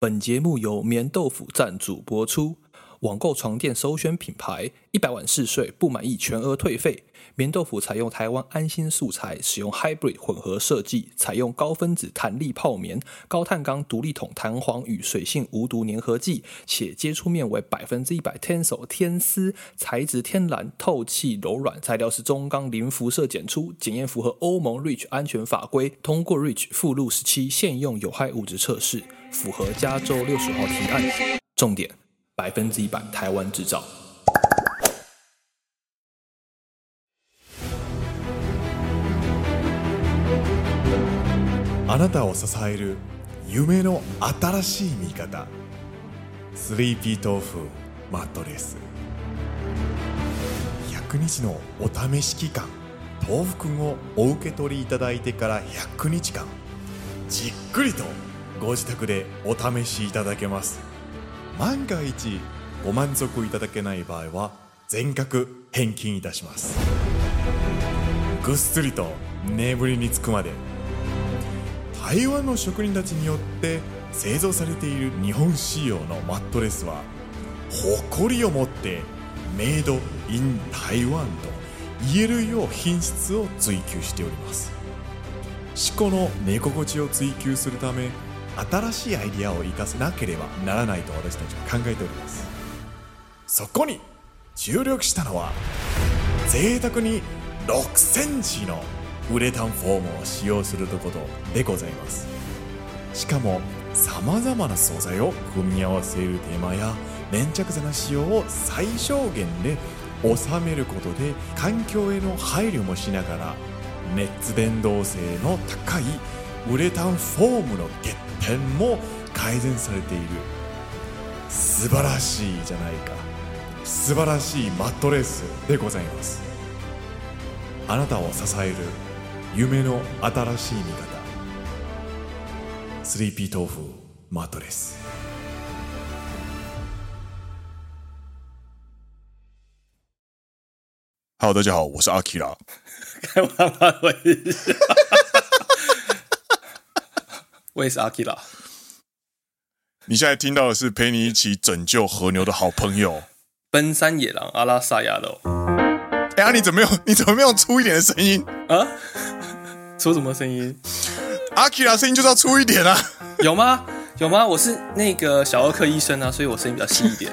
本节目由棉豆腐赞助播出。网购床垫首选品牌，一百晚试睡不满意全额退费。棉豆腐采用台湾安心素材，使用 Hybrid 混合设计，采用高分子弹力泡棉、高碳钢独立筒弹簧与水性无毒粘合剂，且接触面为百分之一百 Tensil 天丝材质，天然透气柔软，材料是中钢零辐射检出，检验符合欧盟 REACH 安全法规，通过 REACH 附录十七现用有害物质测试，符合加州六十号提案。重点。百分之一百台湾制造。あなたを支える梦の新しい味方。スリーピー豆腐マットレス。100日のお试し期间。豆腐くんをお受け取りいただいてから100日间。じっくりとご自宅でお试しいただけます。万が一ご满足いただけない场合は全额返金いたします。ぐっすりと眠りにつくまで。台湾の职人たちによって制造されている日本仕様のマットレスは夸りを持ってメイドイン台湾と言えるよう品质を追求しております。至古の寝心地を追求するため新しいアイディアを生かせなければならないと私たちは考えております。そこに注力したのは赘沢に6センチのウレタンフォームを使用するとことでございます。しかもさまざまな素材を组み合わせる手间や粘着剤の使用を最小限で収めることで环境への配虑もしながら热伝导性の高いウレタンフォームの欠点も改善されている。素晴らしいじゃないか。素晴らしいマットレスでございます。あなたを支える梦の新しい味方。スリーピー豆腐マットレス。好，大家好，我是阿基拉。开玩笑，我也是。阿基拉。你现在听到的是陪你一起拯救和牛的好朋友——奔山野狼阿拉萨亚罗。哎呀，你怎么没有？你怎么没有粗一点的声音啊？出什么声音？阿基拉声音就是要粗一点啊！有吗？有吗？我是那个小儿科医生啊，所以我声音比较细一点。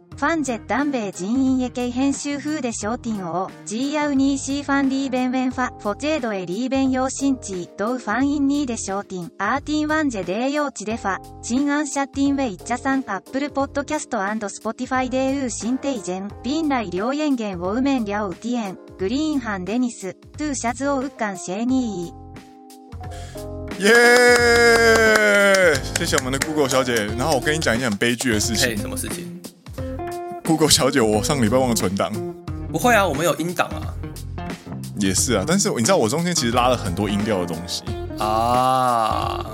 ファンジェダンベイ人员エケ编集风で商品を G アウニーシーファンリーベンウェンファフォチェードエリーベン用新地ドウファンインニーで商品アーティンワンジェデー用地デファチンアンシャティンウェイチャサンアップルポッドキャストスポティファイデーウーシンテイジェンビンライ両円元ウォウメンリャオウティエングリーンハンデニストゥーシャズオウッカンシェーニー耶！谢谢我们的 Google 小姐。然后我跟你讲一件很悲剧的事情。什么事情 ？Google 小姐，我上礼拜忘了存档。不会啊，我们有音档啊。也是啊，但是你知道我中间其实拉了很多音调的东西啊。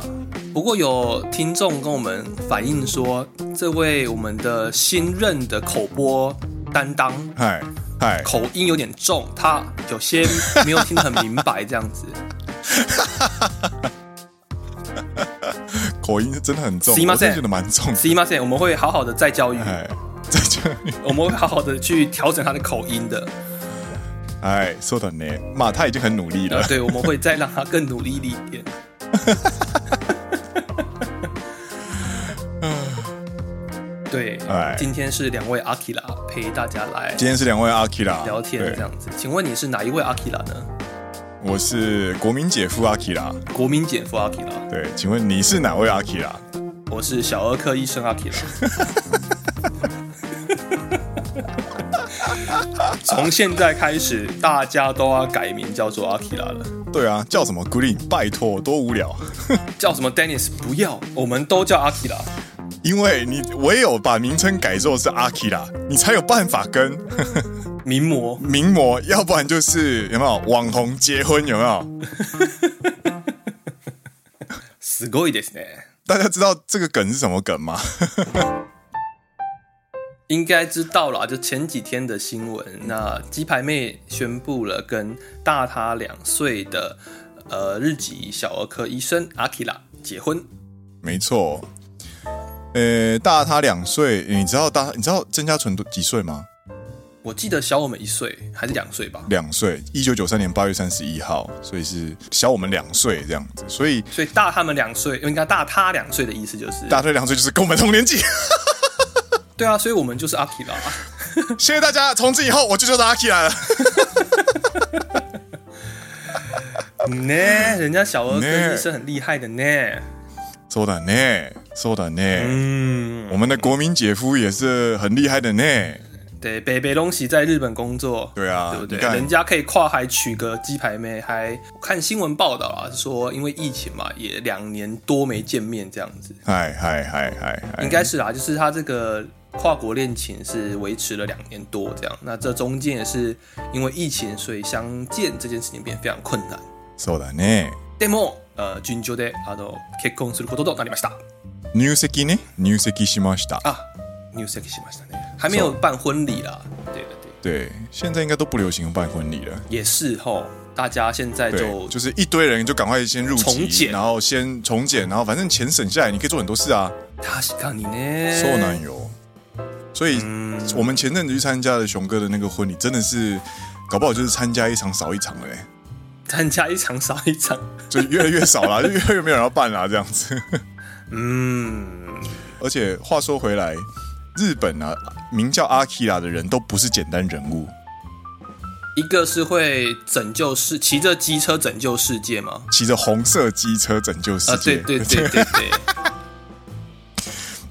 不过有听众跟我们反映说，这位我们的新任的口播担当，嗨嗨，口音有点重，他有些没有听得很明白，这样子。口音真的很重，我真的觉得蛮重。すいません，我们会好好的再教育。 在这里，我们会好好的去调整他的口音的。哎，说的呢，嘛，他已经很努力了。对，我们会再让他更努力一点。对，哎，今天是两位阿基拉陪大家来。今天是两位阿基拉聊天这样子，请问你是哪一位阿基拉呢？我是国民姐夫阿基拉。国民姐夫阿基拉。对，请问你是哪位阿基拉？我是小儿科医生阿基拉。从现在开始，大家都要改名叫做阿基拉了。对啊，叫什么 Green？拜托，多无聊。叫什么 Dennis？不要，我们都叫阿基拉。因为你唯有把名称改作是阿基拉，你才有办法跟名模名模，要不然就是有没有网红结婚？有没有？すごいですね。大家知道这个梗是什么梗吗？ 应该知道啦，就前几天的新闻，那鸡排妹宣布了跟大她两岁的呃日籍小儿科医生阿基拉结婚。没错，呃，大她两岁，你知道大你知道曾家纯几岁吗？我记得小我们一岁还是两岁吧？两岁，一九九三年八月三十一号，所以是小我们两岁这样子，所以所以大他们两岁，应该大他两岁的意思就是大他两岁就是跟我们同年纪。对啊，所以我们就是阿 K 啦。谢谢大家，从此以后我就叫做阿 K 来了。呢，人家小儿科医生很厉害的呢。说的呢，说的呢。嗯，我们的国民姐夫也是很厉害的呢。对，北北东西在日本工作。对啊，对不对？人家可以跨海娶个鸡排妹，还看新闻报道啊，说因为疫情嘛，也两年多没见面这样子。嗨嗨嗨嗨，应该是啦，就是他这个。跨国恋情是维持了两年多，这样，那这中间也是因为疫情，所以相见这件事情变得非常困难。そうだね。でも、呃，顺调であの结婚することとなりました。入籍ね、入籍しました。啊，入籍しましたね。还没有办婚礼啦。对对对。对，现在应该都不流行办婚礼了。也是吼，大家现在就就是一堆人就赶快先入籍，重检，然后先重检，然后反正钱省下来，你可以做很多事啊。确かにね。そうなんよ。 所以，我们前阵子去参加了熊哥的那个婚礼，真的是搞不好就是参加一场少一场了。参加一场少一场，就越来越少了，就 越来越没有人要办了这样子。嗯，而且话说回来，日本啊，名叫阿基拉的人都不是简单人物。一个是会拯救世，骑着机车拯救世界吗？骑着红色机车拯救世界？啊，对对对对对，对。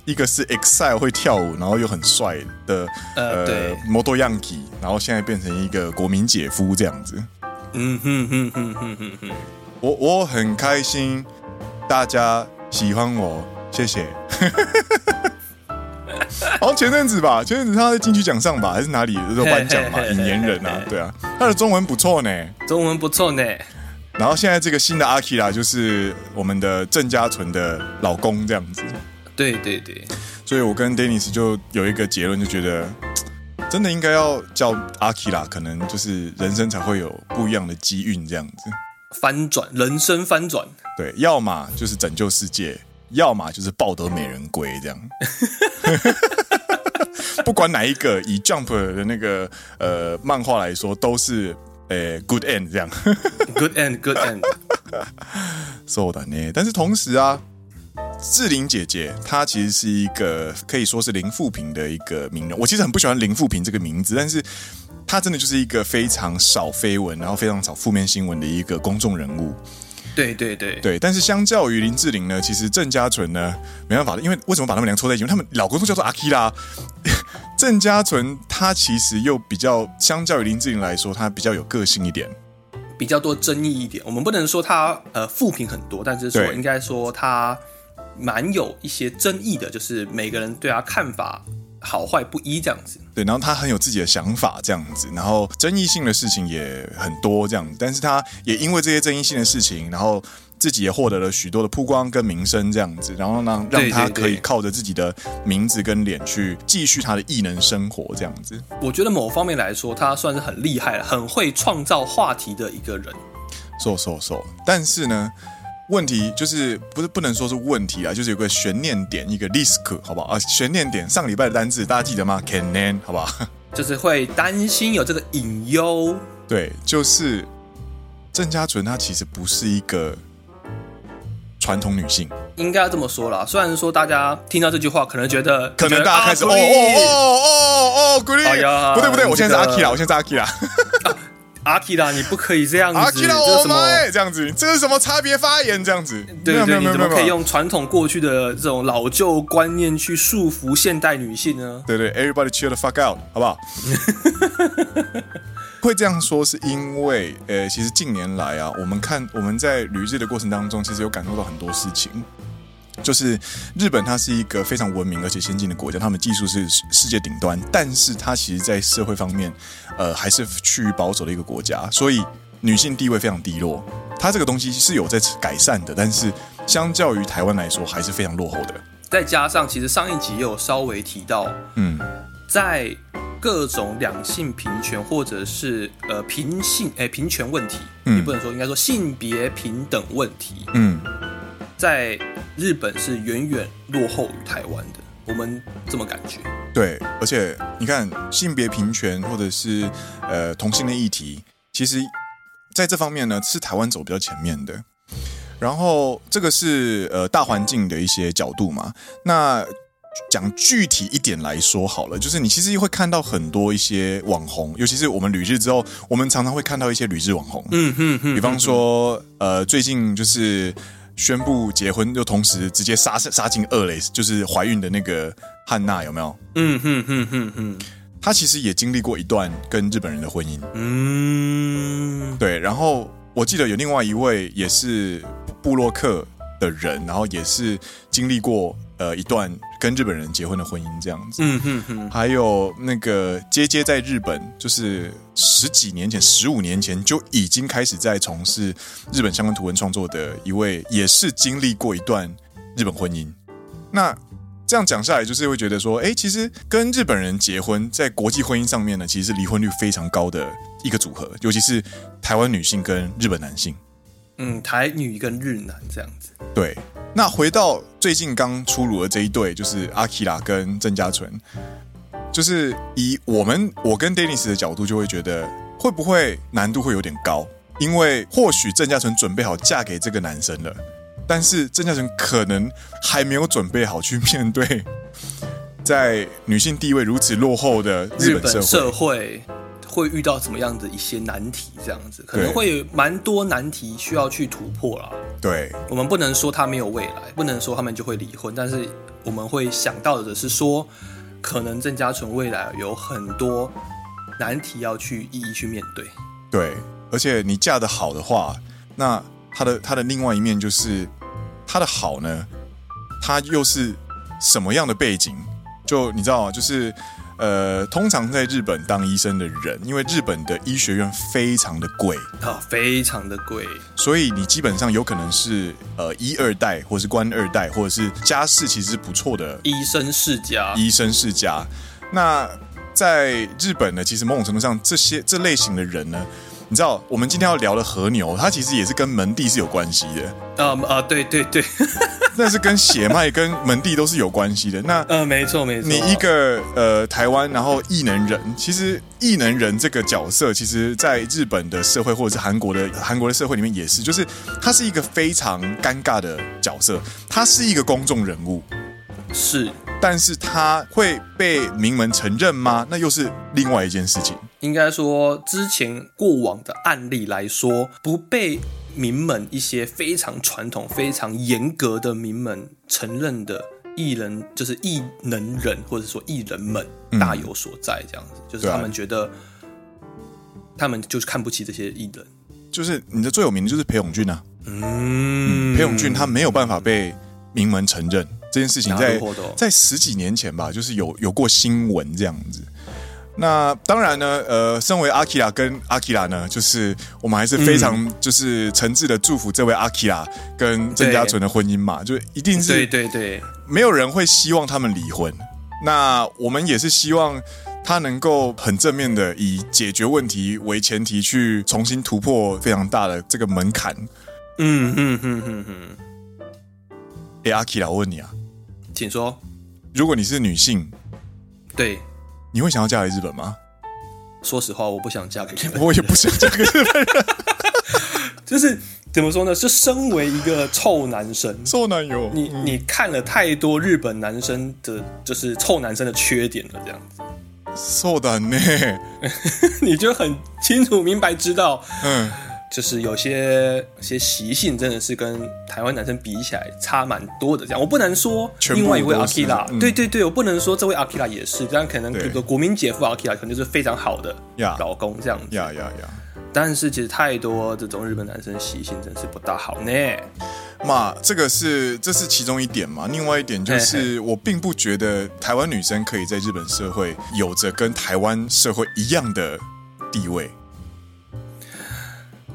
一个是 EXILE 会跳舞，然后又很帅的呃，对，摩托样 y 然后现在变成一个国民姐夫这样子。嗯哼哼哼哼哼哼，我我很开心，大家喜欢我，谢谢。好像前阵子吧，前阵子他在金曲奖上吧，还是哪里都颁奖嘛，引言人啊，对啊，他的中文不错呢，中文不错呢。然后现在这个新的阿基拉就是我们的郑家纯的老公这样子。对对对，所以我跟 Dennis 就有一个结论，就觉得真的应该要叫阿基拉，可能就是人生才会有不一样的机运，这样子翻转，人生翻转。对，要么就是拯救世界，要么就是抱得美人归，这样。不管哪一个，以 Jump 的那个呃漫画来说，都是呃 good end 这样。 good end，good end。そうだね，但是同时啊。 志玲姐姐，她其实是一个可以说是林富平的一个名人。我其实很不喜欢林富平这个名字，但是她真的就是一个非常少绯闻，然后非常少负面新闻的一个公众人物。对对对对，但是相较于林志玲呢，其实郑嘉纯呢没办法的，因为为什么把他们俩凑在一起？因为他们老公都叫做阿基拉。郑嘉纯她其实又比较相较于林志玲来说，她比较有个性一点，比较多争议一点。我们不能说她呃负评很多，但是说应该说她。蛮有一些争议的，就是每个人对他看法好坏不一这样子。对，然后他很有自己的想法这样子，然后争议性的事情也很多这样子。但是他也因为这些争议性的事情，然后自己也获得了许多的曝光跟名声这样子，然后呢，让他可以靠着自己的名字跟脸去继续他的艺能生活这样子。我觉得某方面来说，他算是很厉害了，很会创造话题的一个人。说说说，但是呢。问题就是不是不能说是问题啊，就是有个悬念点，一个 risk，好不好啊？悬念点，上礼拜的单字大家记得吗？Kennen，好不好？就是会担心有这个隐忧。对，就是郑家纯她其实不是一个传统女性，应该要这么说啦。虽然说大家听到这句话，可能觉得可能大家开始哦哦哦哦哦，Green，哎呀，不对不对，我现在是阿 K 啦，我现在是阿基拉。阿基拉，你不可以这样子。阿基拉，我妈，这样子，这是什么差别发言？这样子，对对，对，你怎么可以用传统过去的这种老旧观念去束缚现代女性呢？对对，Everybody chill the fuck out，好不好？会这样说是因为，呃，其实近年来啊，我们看我们在旅日的过程当中，其实有感受到很多事情。就是日本，它是一个非常文明而且先进的国家，他们技术是世界顶端，但是它其实，在社会方面，呃，还是趋于保守的一个国家，所以女性地位非常低落。它这个东西是有在改善的，但是相较于台湾来说，还是非常落后的。再加上，其实上一集也有稍微提到，嗯，在各种两性平权或者是呃平性哎平权问题，嗯，你不能说，应该说性别平等问题，嗯。在日本是远远落后于台湾的，我们这么感觉。对，而且你看性别平权或者是呃同性的议题，其实在这方面呢是台湾走比较前面的。然后这个是呃大环境的一些角度嘛。那讲具体一点来说好了，就是你其实会看到很多一些网红，尤其是我们旅日之后，我们常常会看到一些旅日网红。嗯哼哼。比方说呃最近就是。宣布结婚，又同时直接杀杀进二垒，就是怀孕的那个汉娜有没有？嗯哼哼哼哼，她其实也经历过一段跟日本人的婚姻。嗯，对。然后我记得有另外一位也是布洛克的人，然后也是经历过。呃，一段跟日本人结婚的婚姻这样子，嗯哼哼，还有那个接接在日本，就是十几年前、十五年前就已经开始在从事日本相关图文创作的一位，也是经历过一段日本婚姻。那这样讲下来，就是会觉得说，哎，其实跟日本人结婚，在国际婚姻上面呢，其实是离婚率非常高的一个组合，尤其是台湾女性跟日本男性。嗯，台女跟日男这样子。对，那回到最近刚出炉的这一对，就是阿基拉跟郑家纯，就是以我们我跟 Dennis 的角度，就会觉得会不会难度会有点高？因为或许郑家纯准备好嫁给这个男生了，但是郑家纯可能还没有准备好去面对在女性地位如此落后的日本社会。会遇到怎么样的一些难题？这样子可能会有蛮多难题需要去突破啦。对，我们不能说他没有未来，不能说他们就会离婚，但是我们会想到的是说，可能郑家纯未来有很多难题要去一一去面对。对，而且你嫁得好的话，那他的他的另外一面就是他的好呢，他又是什么样的背景？就你知道吗？就是。呃，通常在日本当医生的人，因为日本的医学院非常的贵啊，非常的贵，所以你基本上有可能是呃一二代，或是官二代，或者是家世其实不错的医生世家。医生世家，那在日本呢，其实某种程度上，这些这类型的人呢。你知道我们今天要聊的和牛，它其实也是跟门第是有关系的。啊啊，对对对，那 是跟血脉跟门第都是有关系的。那呃，没错没错。你一个呃台湾，然后异能人，其实异能人这个角色，其实在日本的社会或者是韩国的韩国的社会里面也是，就是他是一个非常尴尬的角色，他是一个公众人物，是，但是他会被名门承认吗？那又是另外一件事情。应该说，之前过往的案例来说，不被名门一些非常传统、非常严格的名门承认的艺人，就是艺能人或者说艺人们大有所在。这样子，嗯、就是他们觉得，他们就是看不起这些艺人。就是你的最有名的就是裴勇俊啊，嗯，裴勇俊他没有办法被名门承认这件事情在，在在十几年前吧，就是有有过新闻这样子。那当然呢，呃，身为阿基拉跟阿基拉呢，就是我们还是非常就是诚挚的祝福这位阿基拉跟郑家纯的婚姻嘛，就一定是对对对，没有人会希望他们离婚。那我们也是希望他能够很正面的以解决问题为前提去重新突破非常大的这个门槛。嗯嗯嗯嗯嗯。哎，阿基拉，我问你啊，请说。如果你是女性，对。你会想要嫁给日本吗？说实话，我不想嫁给日本。我也不想嫁给日本人。就是怎么说呢？就身为一个臭男生，臭男友，你、嗯、你看了太多日本男生的，就是臭男生的缺点了，这样子。 そうだね，你就很清楚明白知道，嗯。 就是有些些习性真的是跟台湾男生比起来差蛮多的，这样。我不能说另外一位阿基拉，对对对，我不能说这位阿基拉也是，这样可能比如说国民姐夫阿基拉可能就是非常好的老公这样子，呀呀呀！但是其实太多这种日本男生习性真是不大好呢。嘛，这个是这是其中一点嘛，另外一点就是我并不觉得台湾女生可以在日本社会有着跟台湾社会一样的地位。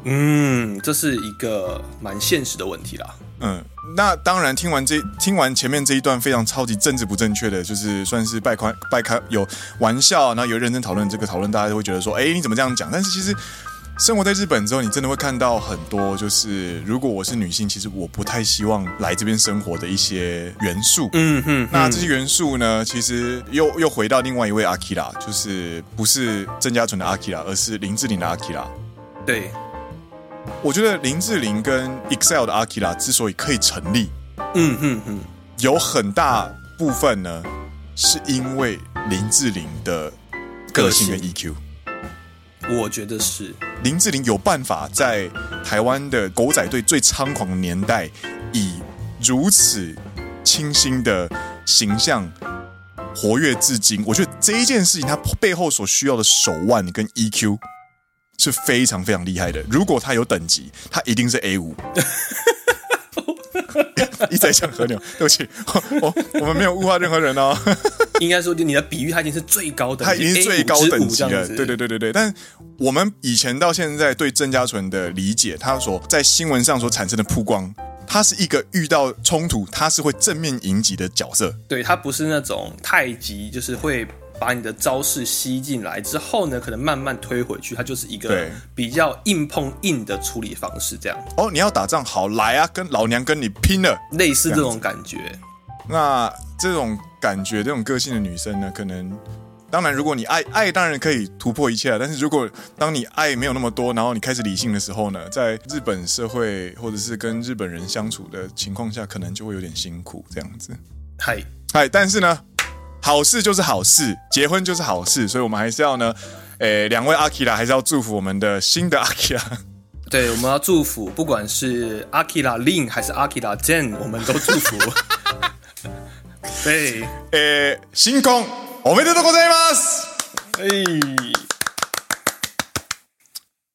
嗯，这是一个蛮现实的问题啦。嗯，那当然，听完这听完前面这一段非常超级政治不正确的，就是算是拜宽拜开有玩笑，然后有认真讨论这个讨论，大家都会觉得说，哎，你怎么这样讲？但是其实生活在日本之后，你真的会看到很多，就是如果我是女性，其实我不太希望来这边生活的一些元素。嗯哼，那这些元素呢，其实又又回到另外一位阿基拉，就是不是郑家纯的阿基拉，而是林志玲的阿基拉。对。我觉得林志玲跟 EXILE 的阿基拉之所以可以成立，嗯哼哼，有很大部分呢，是因为林志玲的个性跟 EQ。我觉得是林志玲有办法在台湾的狗仔队最猖狂的年代，以如此清新的形象活跃至今。我觉得这一件事情，它背后所需要的手腕跟 EQ。是非常非常厉害的。如果他有等级，他一定是 A 五。一直在讲和牛，对不起，我我们没有物化任何人哦。应该说，你的比喻他已经是最高的，他已经是最高等级了。对对对对对。但我们以前到现在对郑家纯的理解，他所在新闻上所产生的曝光，他是一个遇到冲突他是会正面迎击的角色。对，他不是那种太极，就是会。把你的招式吸进来之后呢，可能慢慢推回去，它就是一个比较硬碰硬的处理方式，这样。哦，你要打仗，好来啊，跟老娘跟你拼了，类似这种感觉。那这种感觉，这种个性的女生呢，可能，当然，如果你爱爱，当然可以突破一切。但是如果当你爱没有那么多，然后你开始理性的时候呢，在日本社会或者是跟日本人相处的情况下，可能就会有点辛苦，这样子。嗨嗨，但是呢。好事就是好事，结婚就是好事，所以我们还是要呢，诶，两位阿基拉还是要祝福我们的新的阿基拉。对，我们要祝福，不管是阿基拉 Lin 还是阿基拉 Jen，我们都祝福。对，诶，新婚おめでとうございます。哎，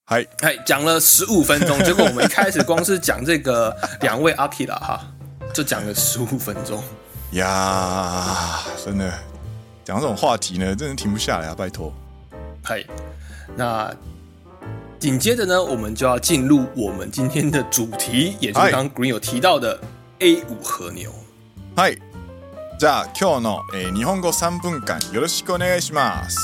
嗨，嗨，讲了十五分钟，结果我们一开始光是讲这个两位阿基拉哈，就讲了十五分钟。 呀，真的讲这种话题呢，真的停不下来啊！拜托。嗨，那紧接着呢，我们就要进入我们今天的主题，也就是刚刚 Green 有提到的 A 五和牛。嗨，じゃあ今日の日本语三分间よろしくお愿いします。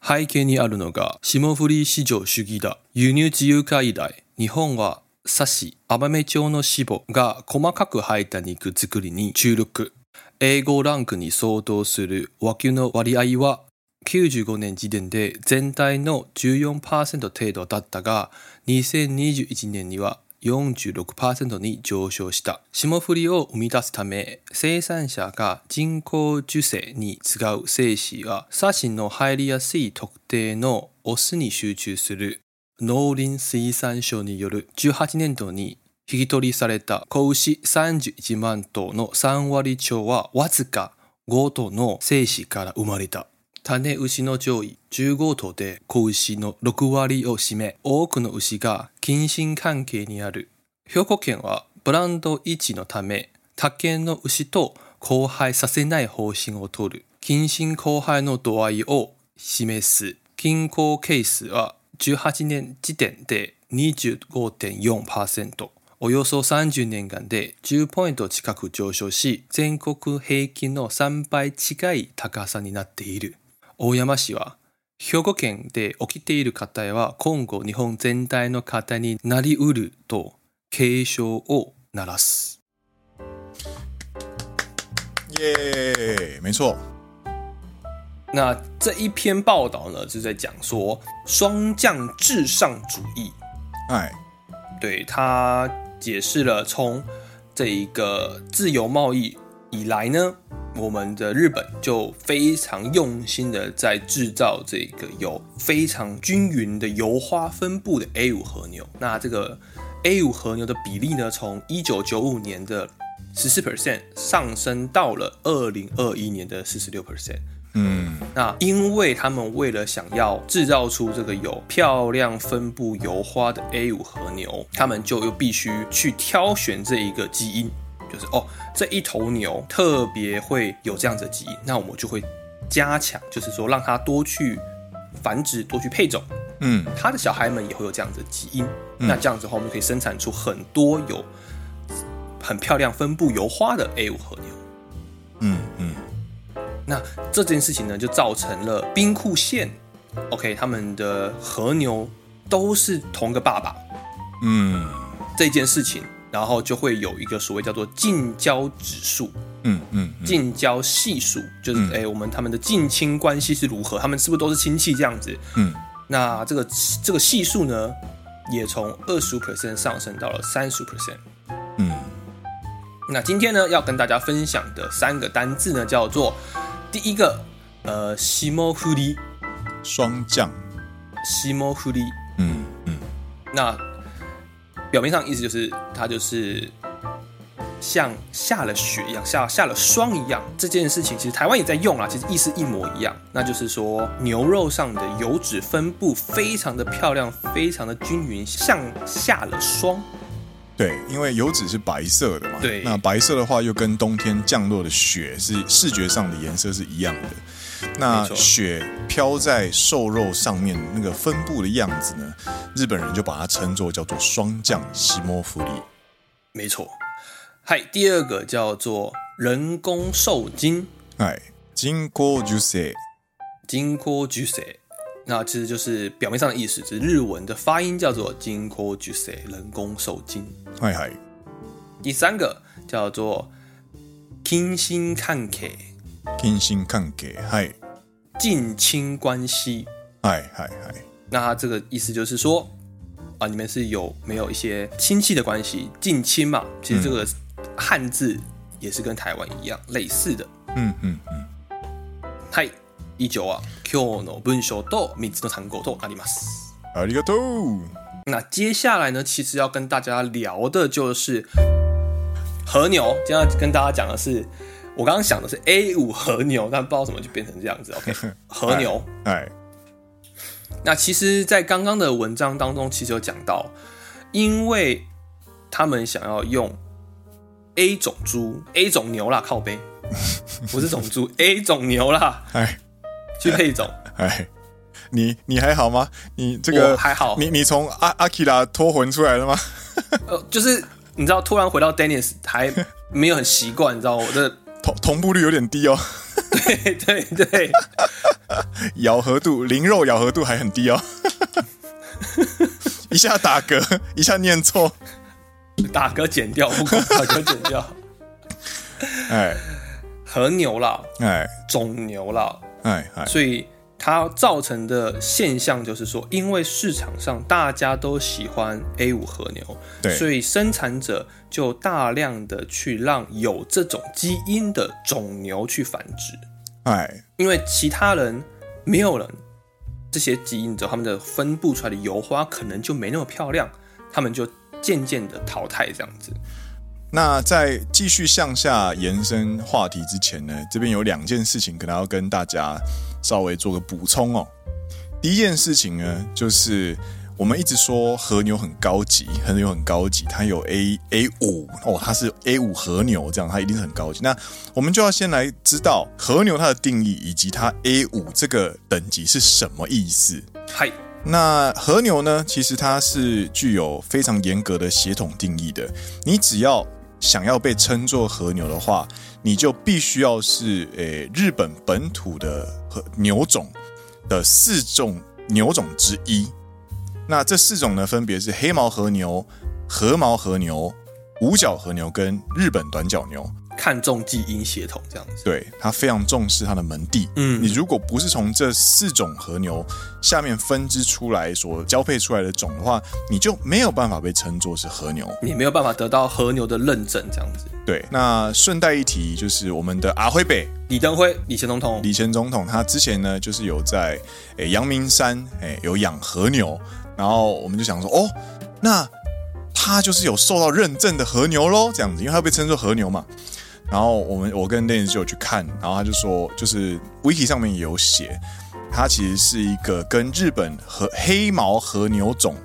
背景にあるのが霜降り市场主义だ。输入自由化以来。 日本はサシ、甘め调の脂肪が细かく入った肉作りに注力。A5 ランクに相当する和牛の割合は95年时点で全体の14%程度だったが、2021年には46%に上升した。霜降りを生み出すため、生产者が人工授精に使う精子は、サシの入りやすい特定のオスに集中する。农林水产省による18年度に引き取りされた子牛31万头の3割超はわずか5头の精子から生まれた。种牛の上位15头で子牛の6割を占め、多くの牛が近亲関系にある。兵库県はブランド维持のため、他県の牛と交配させない方针を取る。近亲交配の度合いを示す。均衡系数は18年时点で25.4%、およそ30年间で10ポイント近く上升し、全国平均の3倍近い高さになっている。大山氏は、兵库県で起きている课题は今后日本全体の课题になり得ると警钟を鸣らす。耶、yeah，没错。那这一篇报道呢，就在讲说霜降至上主义。哎，对，他解释了从这一个自由贸易以来呢，我们的日本就非常用心的在制造这个有非常均匀的油花分布的 A 五和牛。那这个 A 五和牛的比例呢，从一九九五年的十四 percent 上升到了二零二一年的四十六 percent。嗯，那因为他们为了想要制造出这个有漂亮分布油花的 A 五和牛，他们就又必须去挑选这一个基因，就是哦，这一头牛特别会有这样子的基因，那我们就会加强，就是说让它多去繁殖，多去配种，嗯，他的小孩们也会有这样子的基因，那这样子的话，我们可以生产出很多有很漂亮分布油花的 A 五和牛，嗯嗯。那这件事情呢，就造成了兵库县，OK，他们的和牛都是同个爸爸，嗯，这件事情，然后就会有一个所谓叫做近交指数，嗯嗯，近交系数，就是哎、嗯。欸，我们他们的近亲关系是如何，他们是不是都是亲戚这样子？嗯，那这个这个系数呢，也从二十五 percent 上升到了三十五 percent，嗯，那今天呢，要跟大家分享的三个单字呢，叫做。第一个，呃，西摩狐狸，霜降，西摩狐狸，嗯嗯，那表面上意思就是它就是像下了雪一样，下下了霜一样。这件事情其实台湾也在用啊，其实意思一模一样。那就是说牛肉上的油脂分布非常的漂亮，非常的均匀，像下了霜。对，因为油脂是白色的嘛，对，那白色的话又跟冬天降落的雪是视觉上的颜色是一样的。那雪飘在瘦肉上面那个分布的样子呢，日本人就把它称作叫做霜降西摩弗利。没错，嗨，第二个叫做人工受精，哎，人工授精，人工授精。那其实就是表面上的意思，是日文的发音叫做“人工授精”，人工受精。嗨嗨。第三个叫做“近亲関系”，近亲関系，嗨，近亲关系。嗨嗨嗨。那它这个意思就是说啊，你们是有没有一些亲戚的关系？近亲嘛，其实这个汉字也是跟台湾一样类似的。嗯嗯嗯。嗨。以上啊，今日の文章と三つの単语となります。ありがとう。那接下来呢，其实要跟大家聊的就是和牛。今天要跟大家讲的是，我刚刚想的是 A 五和牛，但不知道怎么就变成这样子。OK，和牛。哎，那其实，在刚刚的文章当中，其实有讲到，因为他们想要用 A 种猪、A 种牛啦，靠背，不是种猪，A 种牛啦，哎。 去配种，哎，你你还好吗？你这个还好，你你从阿阿基拉脱魂出来了吗？呃，就是你知道，突然回到 Dennis 还没有很习惯，你知道我的同同步率有点低哦。对对对，咬合度，灵肉咬合度还很低哦。一下打嗝，一下念错，打嗝剪掉，不管打嗝剪掉。哎，和牛啦，哎，种牛啦。哎，所以它造成的现象就是说，因为市场上大家都喜欢 A 五和牛，对，所以生产者就大量的去让有这种基因的种牛去繁殖。哎，因为其他人没有人这些基因之后，他们的分布出来的油花可能就没那么漂亮，他们就渐渐的淘汰这样子。那在继续向下延伸话题之前呢，这边有两件事情可能要跟大家稍微做个补充哦。第一件事情呢，就是我们一直说和牛很高级，和牛很高级，它有 A A 五哦，它是 A 五和牛，这样它一定是很高级。那我们就要先来知道和牛它的定义以及它 A 五这个等级是什么意思。嗨。那和牛呢，其实它是具有非常严格的血统定义的，你只要。想要被称作和牛的话，你就必须要是诶、日本本土的和牛种的四种牛种之一。那这四种呢，分别是黑毛和牛、和毛和牛、五角和牛跟日本短角牛。看重基因血统这样子。对，他非常重视他的门第。嗯，你如果不是从这四种和牛下面分支出来所交配出来的种的话，你就没有办法被称作是和牛，你没有办法得到和牛的认证这样子。对，那顺带一提，就是我们的阿辉北李登辉李前总统，李前总统他之前呢，就是有在诶阳明山诶有养和牛，然后我们就想说，哦，那他就是有受到认证的和牛喽，这样子，因为他被称作和牛嘛。然后我们我跟 Dennis 就有去看，然后他就说，就是 Wiki 上面也有写，它其实是一个跟日本和黑毛和牛种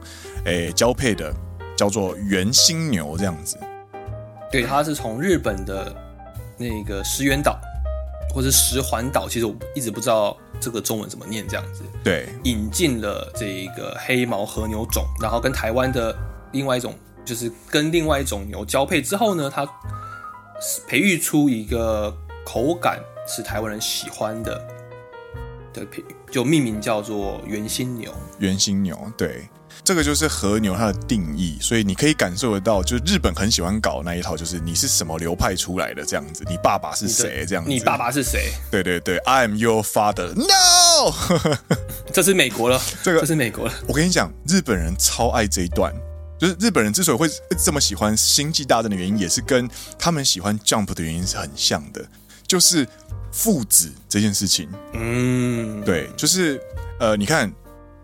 诶交配的，叫做原心牛这样子。对，它是从日本的那个石原岛，或者石环岛，其实我一直不知道这个中文怎么念，这样子。对，引进了这个黑毛和牛种，然后跟台湾的另外一种，就是跟另外一种牛交配之后呢，它培育出一个口感是台湾人喜欢的的品，就命名叫做原心牛。原心牛，对。这个就是和牛它的定义，所以你可以感受得到，就是日本很喜欢搞那一套，就是你是什么流派出来的这样子，你爸爸是谁这样子，你爸爸是谁？对对对，I am your father。No，这是美国了，这个这是美国了。我跟你讲，日本人超爱这一段，就是日本人之所以会这么喜欢《星际大战》的原因，也是跟他们喜欢 Jump 的原因是很像的，就是父子这件事情。嗯，对，就是呃，你看。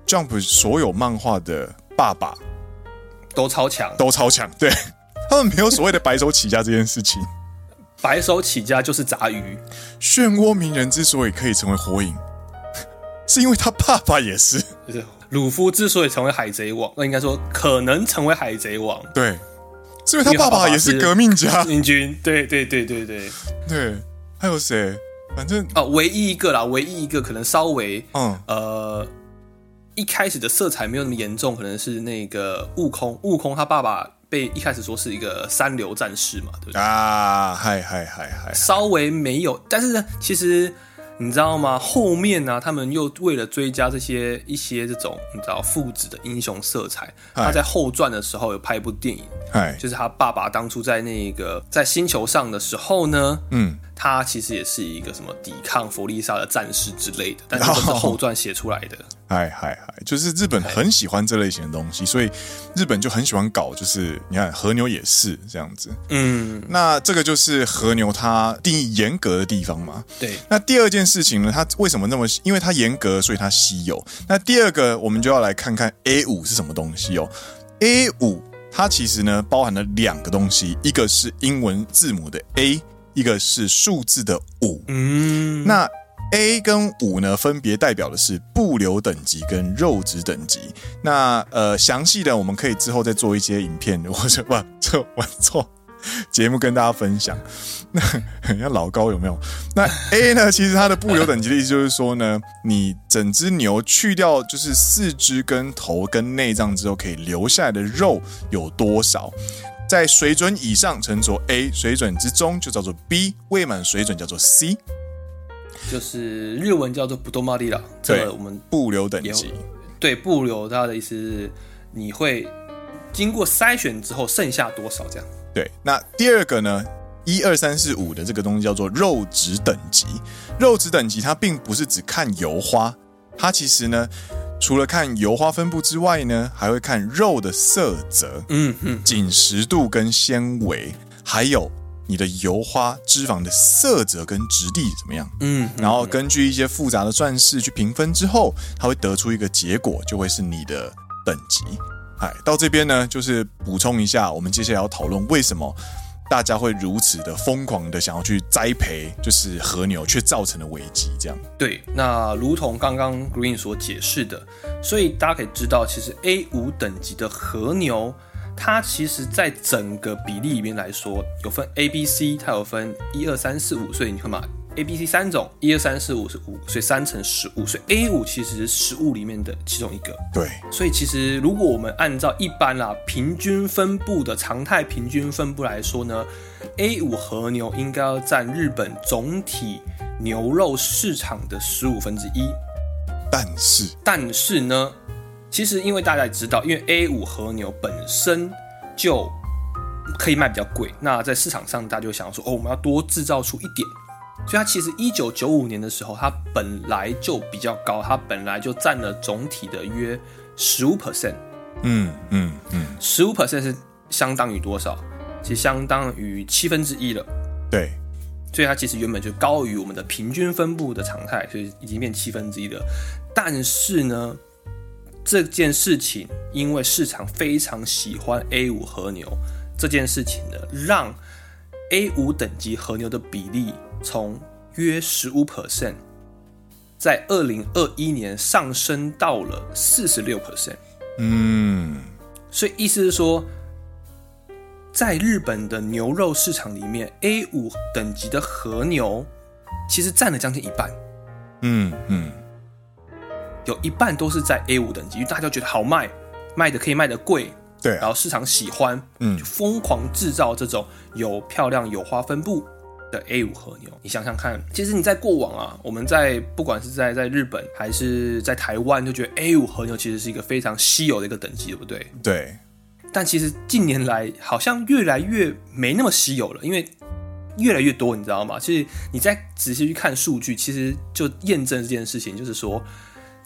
Jump 所有漫画的爸爸都超强，都超强。对，他们没有所谓的白手起家这件事情。白手起家就是杂鱼。漩涡鸣人之所以可以成为火影，是因为他爸爸也是。就是鲁夫之所以成为海贼王，那应该说可能成为海贼王。对，是因为他爸爸也是革命家。明君，对对对对对对。还有谁？反正啊，唯一一个啦，唯一一个可能稍微嗯呃。一开始的色彩没有那么严重，可能是那个悟空。悟空他爸爸被一开始说是一个三流战士嘛，对不对？啊，嗨嗨嗨嗨，稍微没有，但是呢，其实。你知道吗？后面呢、啊，他们又为了追加这些一些这种你知道父子的英雄色彩，他在后传的时候有拍一部电影，就是他爸爸当初在那个在星球上的时候呢，嗯，他其实也是一个什么抵抗弗利萨的战士之类的，但是 都是后传写出来的。嗨嗨嗨，就是日本很喜欢这类型的东西，所以日本就很喜欢搞，就是你看和牛也是这样子，嗯，那这个就是和牛它定义严格的地方嘛，对，那第二件。事情呢，它为什么那么？因为它严格，所以它稀有。那第二个，我们就要来看看 A 五是什么东西哦。A 五它其实呢包含了两个东西，一个是英文字母的 A，一个是数字的五。嗯，那 A 跟五呢，分别代表的是布留等级跟肉质等级。那呃，详细的我们可以之后再做一些影片，或者不，这我错。节目跟大家分享，那很像老高有没有？那 A 呢？其实它的不留等级的意思就是说呢，你整只牛去掉就是四肢跟头跟内脏之后，可以留下来的肉有多少？在水准以上称作 A，水准之中就叫做 B，未满水准叫做 C，就是日文叫做不多玛利啦。对，我们不留等级，对不留它的意思是你会经过筛选之后剩下多少这样。对，那第二个呢，一二三四五的这个东西叫做肉质等级。肉质等级它并不是只看油花，它其实呢，除了看油花分布之外呢，还会看肉的色泽、嗯嗯，紧实度跟纤维，还有你的油花脂肪的色泽跟质地怎么样，嗯，然后根据一些复杂的算式去评分之后，它会得出一个结果，就会是你的等级。哎，到这边呢，就是补充一下，我们接下来要讨论为什么大家会如此的疯狂的想要去栽培，就是和牛，却造成了危机。这样。对，那如同刚刚 Green 所解释的，所以大家可以知道，其实 A 五等级的和牛，它其实在整个比例里面来说，有分 A、B、C，它有分一二三四五，所以你看嘛。A、B、C 三种，一二三四五是五，所以三乘十五，所以 A 五其实是十五里面的其中一个。对，所以其实如果我们按照一般啦平均分布的常态平均分布来说呢，A 五和牛应该要占日本总体牛肉市场的十五分之一。但是，但是呢，其实因为大家也知道，因为 A 五和牛本身就可以卖比较贵。那在市场上，大家就想说，哦，我们要多制造出一点。所以它其实一九九五年的时候，它本来就比较高，它本来就占了总体的约十五 percent。嗯嗯嗯，十五 percent 是相当于多少？其实相当于七分之一了。对，所以它其实原本就高于我们的平均分布的常态，所以已经变七分之一了。但是呢，这件事情因为市场非常喜欢 A 五和牛这件事情呢，让 A 五等级和牛的比例从约十五 percent，在二零二一年上升到了四十六 percent。嗯，所以意思是说，在日本的牛肉市场里面，A 五等级的和牛其实占了将近一半。嗯嗯，有一半都是在 A 五等级，因为大家觉得好卖，卖的可以卖的贵，对，然后市场喜欢，嗯，就疯狂制造这种有漂亮有花分布的 A 五和牛。你想想看，其实你在过往啊，我们在不管是在在日本还是在台湾，就觉得 A 五和牛其实是一个非常稀有的一个等级，对不对？对。但其实近年来好像越来越没那么稀有了，因为越来越多，你知道吗？其实你再仔细去看数据，其实就验证这件事情，就是说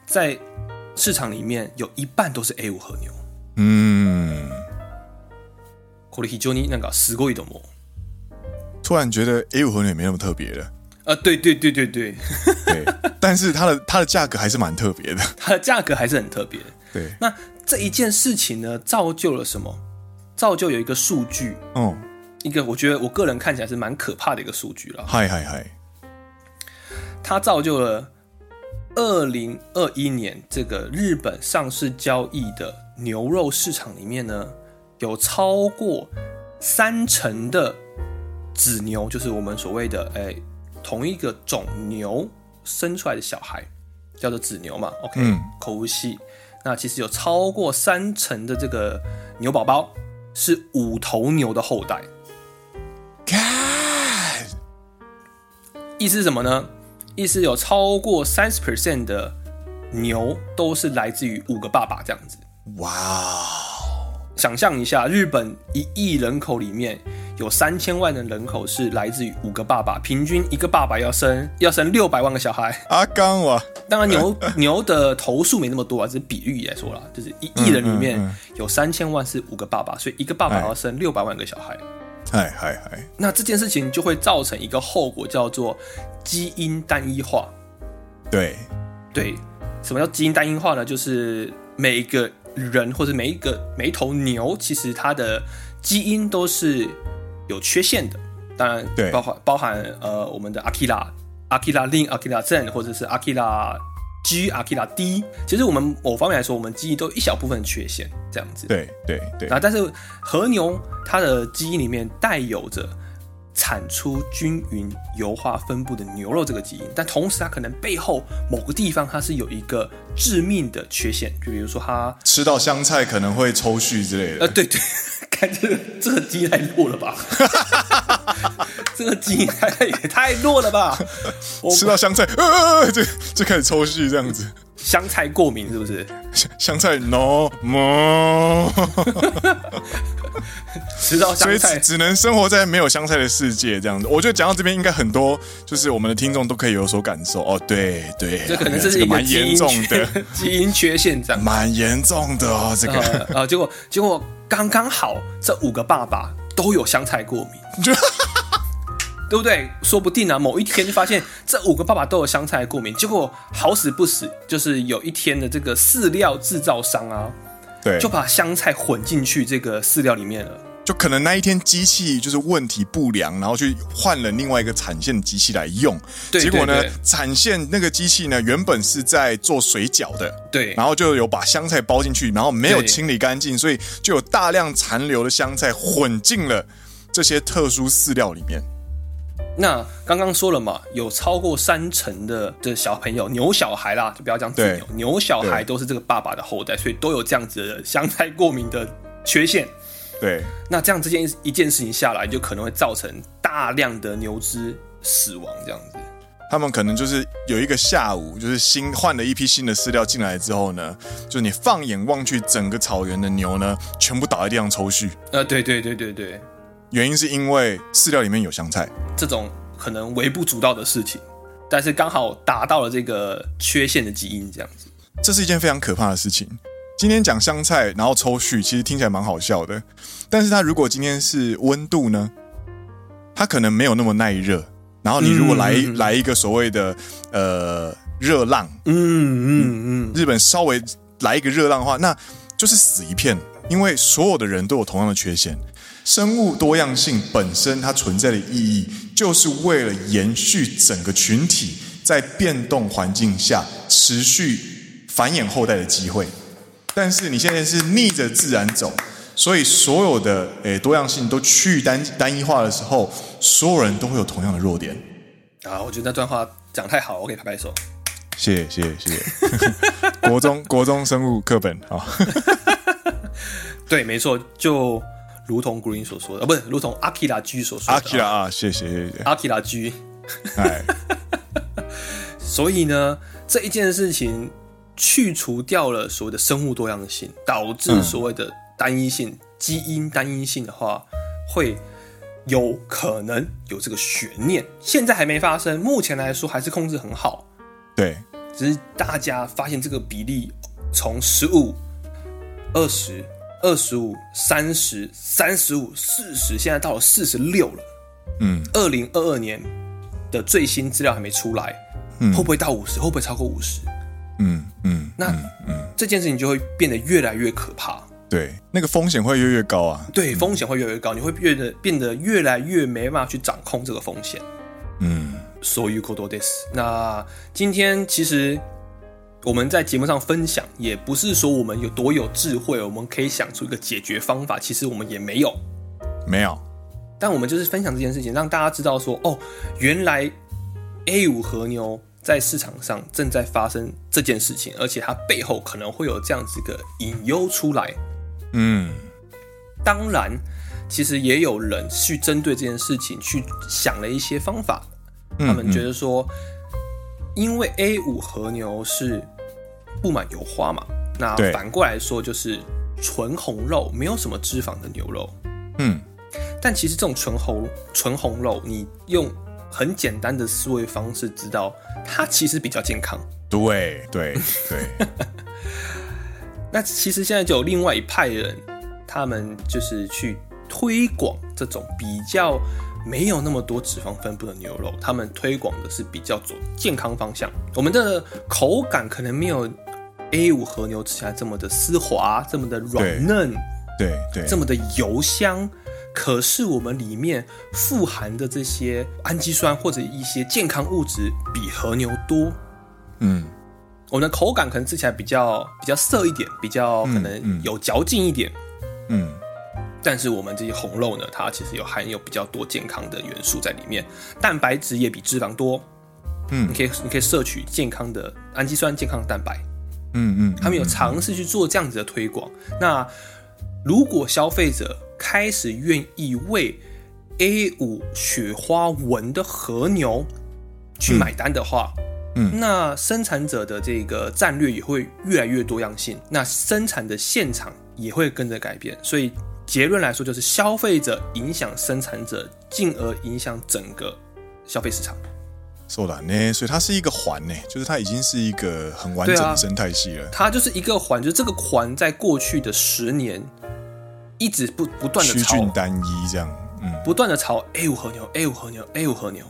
在市场里面有一半都是 A 五和牛。嗯。これ非常になんかすごいと思う。 突然觉得 A 五和牛也没那么特别了。啊，对对对对对。对，但是它的 它的价格还是蛮特别的。它的价格还是很特别。对。那这一件事情呢，造就了什么？造就有一个数据，哦，一个我觉得我个人看起来是蛮可怕的一个数据了。嗨嗨嗨！它造就了二零二一年这个日本上市交易的牛肉市场里面呢，有超过三成的子牛，就是我们所谓的哎同一个种牛生出来的小孩，叫做子牛嘛。OK，口无西。那其实有超过三成的这个牛宝宝是五头牛的后代。看，意思是什么呢？意思有超过三十 percent 的牛都是来自于五个爸爸这样子。哇哦！想象一下，日本一亿人口里面。有三千万的人口是来自于五个爸爸，平均一个爸爸要生要生六百万个小孩。阿刚哇，当然牛牛的头数没那么多啊，只是比喻来说啦，就是一亿人里面有三千万是五个爸爸，所以一个爸爸要生六百万个小孩。嗨嗨嗨！那这件事情就会造成一个后果，叫做基因单一化。对对，什么叫基因单一化呢？就是每一个人或者每一个每一头牛，其实它的基因都是。有缺陷的，当然对包含包含呃我们的阿基拉、阿基拉令、阿基拉正，或者是阿基拉 G、阿基拉 D。其实我们某方面来说，我们基因都有一小部分缺陷，这样子。对对对。啊，但是和牛它的基因里面带有着产出均匀油花分布的牛肉这个基因，但同时它可能背后某个地方它是有一个致命的缺陷，就比如说它吃到香菜可能会抽蓄之类的。呃，对对。看这个这个基因太弱了吧！这个基因太也太弱了吧！吃到香菜，呃，就就开始抽搐这样子。香菜过敏是不是？香香菜 no more。吃到香菜，只能生活在没有香菜的世界这样子。我觉得讲到这边，应该很多就是我们的听众都可以有所感受哦。对对，这可能这是一个蛮严重的基因缺陷，这样蛮严重的哦。这个呃，结果结果。刚刚好，这五个爸爸都有香菜过敏，对不对？说不定啊，某一天就发现这五个爸爸都有香菜过敏，结果好死不死，就是有一天的这个饲料制造商啊，对，就把香菜混进去这个饲料里面了。就可能那一天机器就是问题不良，然后去换了另外一个产线的机器来用。对，结果呢，对对对，产线那个机器呢，原本是在做水饺的。对。然后就有把香菜包进去，然后没有清理干净，所以就有大量残留的香菜混进了这些特殊饲料里面。那刚刚说了嘛，有超过三成的的小朋友牛小孩啦，就不要讲子牛，牛小孩都是这个爸爸的后代，所以都有这样子的香菜过敏的缺陷。对，那这样这件一件事情下来，就可能会造成大量的牛只死亡，这样子。他们可能就是有一个下午，就是新换了一批新的饲料进来之后呢，就你放眼望去，整个草原的牛呢，全部倒在地上抽搐。呃，对对对对对，原因是因为饲料里面有香菜，这种可能微不足道的事情，但是刚好达到了这个缺陷的基因，这样子，这是一件非常可怕的事情。今天讲香菜，然后抽序，其实听起来蛮好笑的，但是它如果今天是温度呢，它可能没有那么耐热。然后你如果来、嗯、来一个所谓的呃热浪，嗯嗯嗯，日本稍微来一个热浪的话，那就是死一片，因为所有的人都有同样的缺陷。生物多样性本身它存在的意义，就是为了延续整个群体在变动环境下持续繁衍后代的机会。但是你现在是逆着自然走。所以，所有的诶多样性都去单单一化的时候，所有人都会有同样的弱点。啊，我觉得那段话讲得太好，我给拍拍手。谢谢谢谢谢谢。国中国中生物课本啊。对，没错，就如同 Green 所说的，啊，不是，如同 Akira G 所说的。Akira 啊，谢谢谢谢。Akira G。哎。所以呢，这一件事情去除掉了所谓的生物多样性，导致所谓的，嗯。单一性基因单一性的话，会有可能有这个悬念。现在还没发生，目前来说还是控制很好。对，只是大家发现这个比例从十五、二十、二十五、三十、三十五、四十，现在到了四十六了。嗯，二零二二年的最新资料还没出来，嗯，会不会到五十？会不会超过五十？嗯嗯，那嗯，嗯，这件事情就会变得越来越可怕。对，那个风险会越来越高啊。对，风险会越来越高，你会变得变得越来越没办法去掌控这个风险。嗯，所以ことです。那今天其实我们在节目上分享，也不是说我们有多有智慧，我们可以想出一个解决方法。其实我们也没有，没有。但我们就是分享这件事情，让大家知道说，哦，原来 A5 和牛 在市场上正在发生这件事情，而且它背后可能会有这样子个隐忧出来。嗯，当然，其实也有人去针对这件事情去想了一些方法。他们觉得说，因为 A 五和牛是布满油花嘛，那反过来说就是纯红肉，没有什么脂肪的牛肉。嗯，但其实这种纯红纯红肉，你用很简单的思维方式知道，它其实比较健康。对对对。那其实现在就有另外一派人，他们就是去推广这种比较没有那么多脂肪分布的牛肉，他们推广的是比较走健康方向。我们的口感可能没有 A 五和牛吃起来这么的丝滑，这么的软嫩，对对，这么的油香。可是我们里面富含的这些氨基酸或者一些健康物质比和牛多，嗯。我们的口感可能吃起来比较比较涩一点，比较可能有嚼劲一点，嗯，但是我们这些红肉呢，它其实有含有比较多健康的元素在里面，蛋白质也比脂肪多，嗯，你可以你可以摄取健康的氨基酸、健康的蛋白，嗯嗯，他们有尝试去做这样子的推广。那如果消费者开始愿意为 A 五雪花纹的和牛去买单的话，嗯，那生产者的这个战略也会越来越多样性，那生产的现场也会跟着改变。所以结论来说，就是消费者影响生产者，进而影响整个消费市场。是的呢，所以它是一个环呢，就是它已经是一个很完整的生态系了。它就是一个环，就是这个环在过去的十年一直不不断的趋近单一这样，嗯，不断的炒 A 五和牛，A 五和牛，A 五和牛。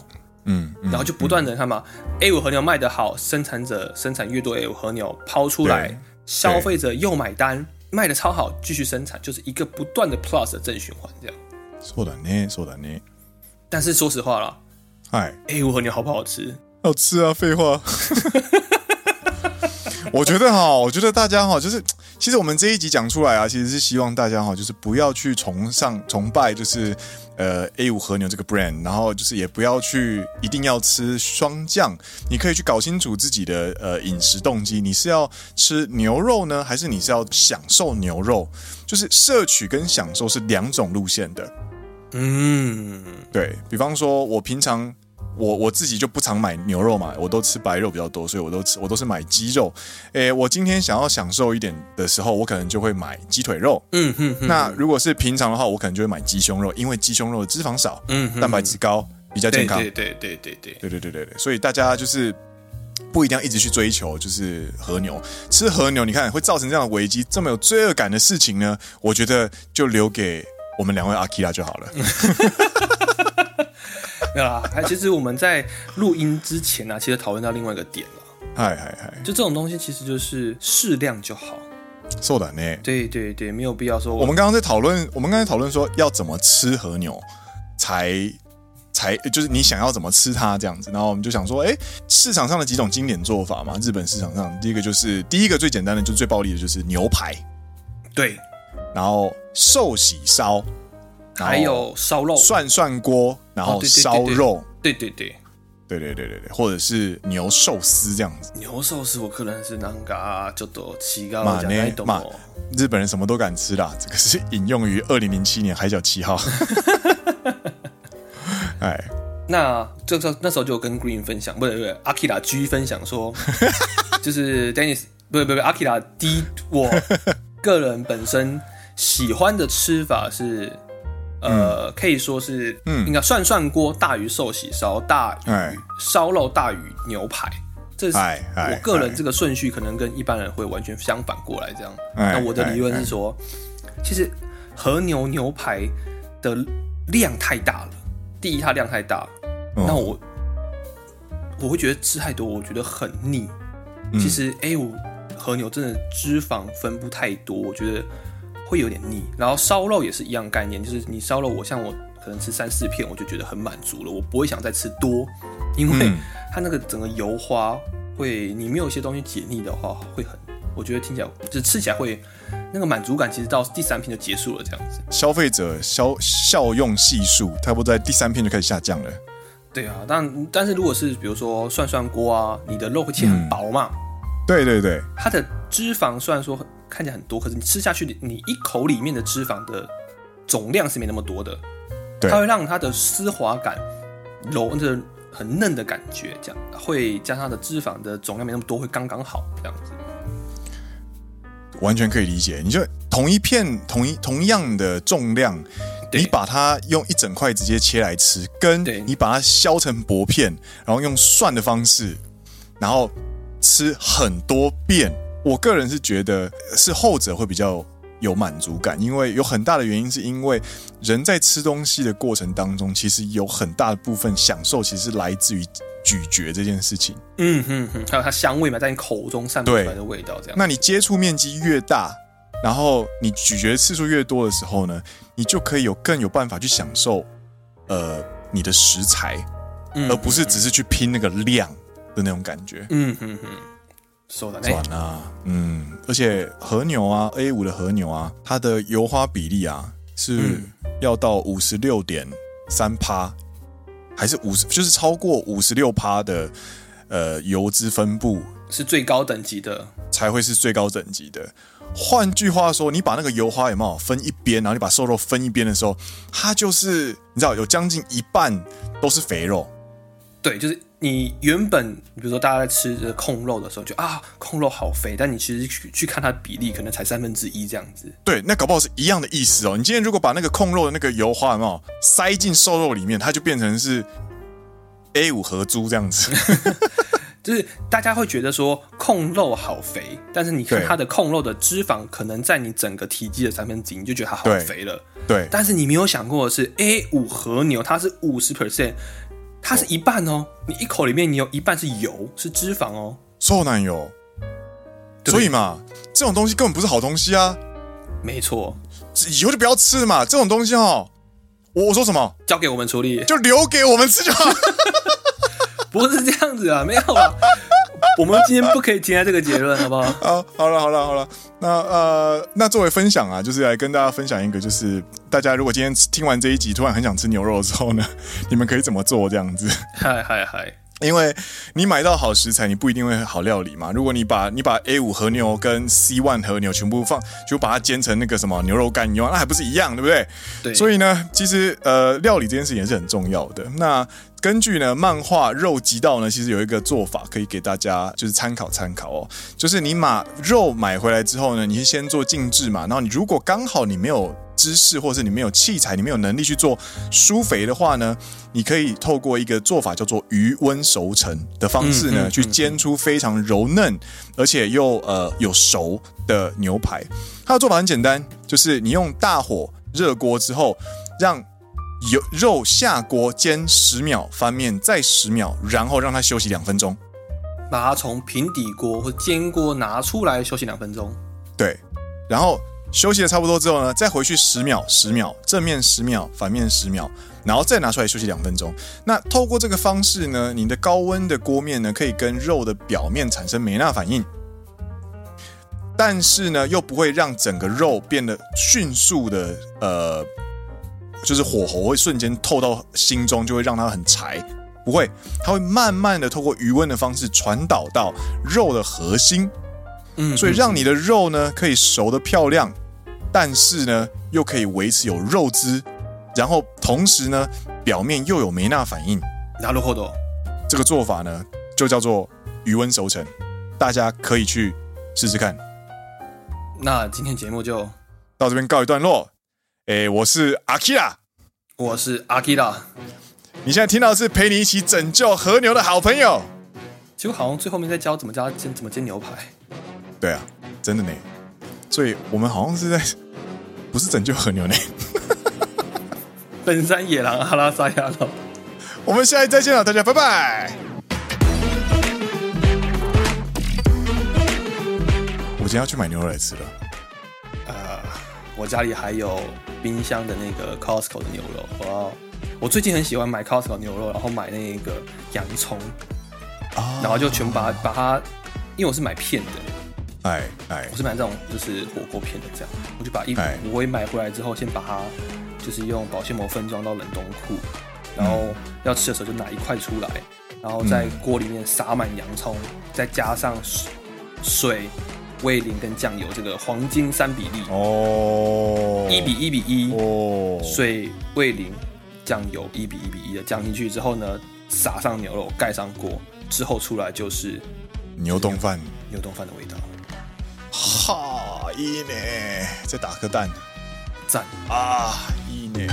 嗯，然后就不断的看嘛，A 五和牛卖得好，生产者生产越多 A 五和牛抛出来，消费者又买单，卖得超好，继续生产，就是一个不断的 plus 的正循环，这样。说的呢，说的呢。但是说实话啦，嗨，A 五和牛好不好吃？好吃啊，废话。我觉得哈，我觉得大家哈，就是。其实我们这一集讲出来啊，其实是希望大家哈，就是不要去崇尚崇拜，就是呃 A 五和牛这个 brand，然后就是也不要去一定要吃双酱，你可以去搞清楚自己的呃饮食动机，你是要吃牛肉呢，还是你是要享受牛肉？就是摄取跟享受是两种路线的。嗯，对，比方说，我平常我我自己就不常买牛肉嘛，我都吃白肉比较多，所以我都吃我都是买鸡肉。诶，我今天想要享受一点的时候，我可能就会买鸡腿肉。嗯哼哼。那如果是平常的话，我可能就会买鸡胸肉，因为鸡胸肉的脂肪少，嗯，蛋白质高，比较健康。对对对对对对对对对对对。所以大家就是不一定要一直去追求，就是和牛吃和牛，你看会造成这样的危机，这么有罪恶感的事情呢？我觉得就留给我们两位阿基拉就好了。没有啦，其实我们在录音之前呢、啊，其实讨论到另外一个点了。嗨嗨嗨，就这种东西其实就是适量就好。そうだね。对对对，没有必要说我。我们刚刚在讨论，我们刚才讨论说要怎么吃和牛才才就是你想要怎么吃它这样子，然后我们就想说，哎，市场上的几种经典做法嘛，日本市场上第一个就是第一个最简单的，就最暴力的就是牛排。对，然后寿喜烧。 还有烧肉、涮涮锅，然后烧肉，对对对，对对对对对，或者是牛寿司这样子。牛寿司我可能是那个就多七个马呢马，日本人什么都敢吃啦，这个是引用于二零零七年《海角七号》。哎，那这时候那时候就跟 Green 分享，不对不对，Akira G 分享说，就是 Dennis 不对不对，Akira D 我个人本身喜欢的吃法是。呃，可以说是，嗯，应该涮涮锅大于寿喜烧大于烧肉大于牛排，这是我个人这个顺序可能跟一般人会完全相反过来这样。那我的理论是说，其实和牛牛排的量太大了，第一它量太大，那我我会觉得吃太多，我觉得很腻。其实 A 五和牛真的脂肪分布太多，我觉得。会有点腻，然后烧肉也是一样概念，就是你烧肉，我像我可能吃三四片，我就觉得很满足了，我不会想再吃多，因为它那个整个油花会，你没有一些东西解腻的话，会很，我觉得听起来就吃起来会那个满足感，其实到第三片就结束了这样子。消费者消效用系数，差不多在第三片就开始下降了。对啊，但但是如果是比如说涮涮锅啊，你的肉会切很薄嘛？嗯、对对对，它的脂肪虽然说。看起来很多，可是你吃下去，你一口里面的脂肪的总量是没那么多的，对，它会让它的丝滑感、柔的很嫩的感觉，这样会将它的脂肪的总量没那么多，会刚刚好这样子。完全可以理解，你就同一片同一同样的重量，你把它用一整块直接切来吃，跟你把它削成薄片，然后用涮的方式，然后吃很多遍。我个人是觉得是后者会比较有满足感，因为有很大的原因是因为人在吃东西的过程当中，其实有很大的部分享受其实是来自于咀嚼这件事情。嗯哼哼，还有它香味嘛，在你口中散发出来的味道，这样。那你接触面积越大，然后你咀嚼次数越多的时候呢，你就可以有更有办法去享受呃你的食材，而不是只是去拼那个量的那种感觉。嗯哼哼。算啊，嗯，而且和牛啊，A 五的和牛啊，它的油花比例啊是要到五十六点三趴，还是五十，就是超过五十六趴的呃油脂分布是最高等级的，才会是最高等级的。换句话说，你把那个油花有没有分一边，然后你把瘦肉分一边的时候，它就是你知道有将近一半都是肥肉。对，就是你原本，比如说大家在吃这个控肉的时候，就啊，控肉好肥，但你其实去去看它比例，可能才三分之一这样子。对，那搞不好是一样的意思哦。你今天如果把那个控肉的那个油花有没有塞进瘦肉里面，它就变成是 A 五合猪这样子。就是大家会觉得说控肉好肥，但是你看它的控肉的脂肪可能在你整个体积的三分之一，你就觉得它好肥了。对，但是你没有想过的是 A 五和牛，它是五十 percent。它是一半哦，你一口里面你有一半是油，是脂肪哦，瘦奶油。所以嘛，这种东西根本不是好东西啊。没错，以后就不要吃嘛。这种东西哦，我我说什么？交给我们处理，就留给我们吃就好。不是这样子啊，没有啊。我们今天不可以停在这个结论，好不好？好，好了，好了，好了。那呃，那作为分享啊，就是来跟大家分享一个，就是大家如果今天听完这一集，突然很想吃牛肉的时候呢，你们可以怎么做这样子？嗨嗨嗨！因为你买到好食材，你不一定会好料理嘛。如果你把你把 A 五和牛跟 C one 和牛全部放，就把它煎成那个什么牛肉干牛，那还不是一样，对不对？对。所以呢，其实呃，料理这件事情也是很重要的。那根据呢漫画肉极道呢，其实有一个做法可以给大家就是参考参考哦，就是你把肉买回来之后呢，你是先做静置嘛，然后你如果刚好你没有知识，或者是你没有器材，你没有能力去做舒肥的话呢，你可以透过一个做法叫做余温熟成的方式呢，去煎出非常柔嫩而且又呃有熟的牛排。它的做法很简单，就是你用大火热锅之后，让油肉下锅煎十秒，翻面再十秒，然后让它休息两分钟。把它从平底锅或煎锅拿出来休息两分钟。对，然后。休息的差不多之后呢，再回去十秒，十秒，正面十秒，反面十秒，然后再拿出来休息两分钟。那透过这个方式呢，你的高温的锅面呢，可以跟肉的表面产生美纳反应，但是呢，又不会让整个肉变得迅速的，呃，就是火候会瞬间透到心中，就会让它很柴。不会，它会慢慢的透过余温的方式传导到肉的核心。嗯，所以让你的肉呢可以熟得漂亮，但是呢又可以维持有肉汁，然后同时呢表面又有梅纳反应。なるほど。这个做法呢就叫做余温熟成，大家可以去试试看。那今天节目就到这边告一段落。 诶，我是阿基拉，我是阿基拉。你现在听到的是陪你一起拯救和牛的好朋友。结果好像最后面在教怎么教煎怎么煎牛排。对啊，真的呢，所以我们好像是在不是拯救和牛呢？本山野狼阿拉萨亚罗，我们下期再见了，大家拜拜。我今天要去买牛肉来吃了。呃，我家里还有冰箱的那个 Costco 的牛肉，我要我最近很喜欢买 Costco 牛肉，然后买那个洋葱，啊、然后就全部把把它，因为我是买片的。哎哎，我是买这种就是火锅片的这样，我就把一我也买回来之后，先把它就是用保鲜膜分装到冷冻库，然后要吃的时候就拿一块出来，然后在锅里面撒满洋葱，再加上水、味淋跟酱油这个黄金三比例。哦，一比一比一哦，水、味淋、酱油一比一比一的酱进去之后呢，撒上牛肉，盖上锅，之后出来就是牛丼饭，牛丼饭的味道。哈，一呢，再打颗蛋，赞。啊，一呢。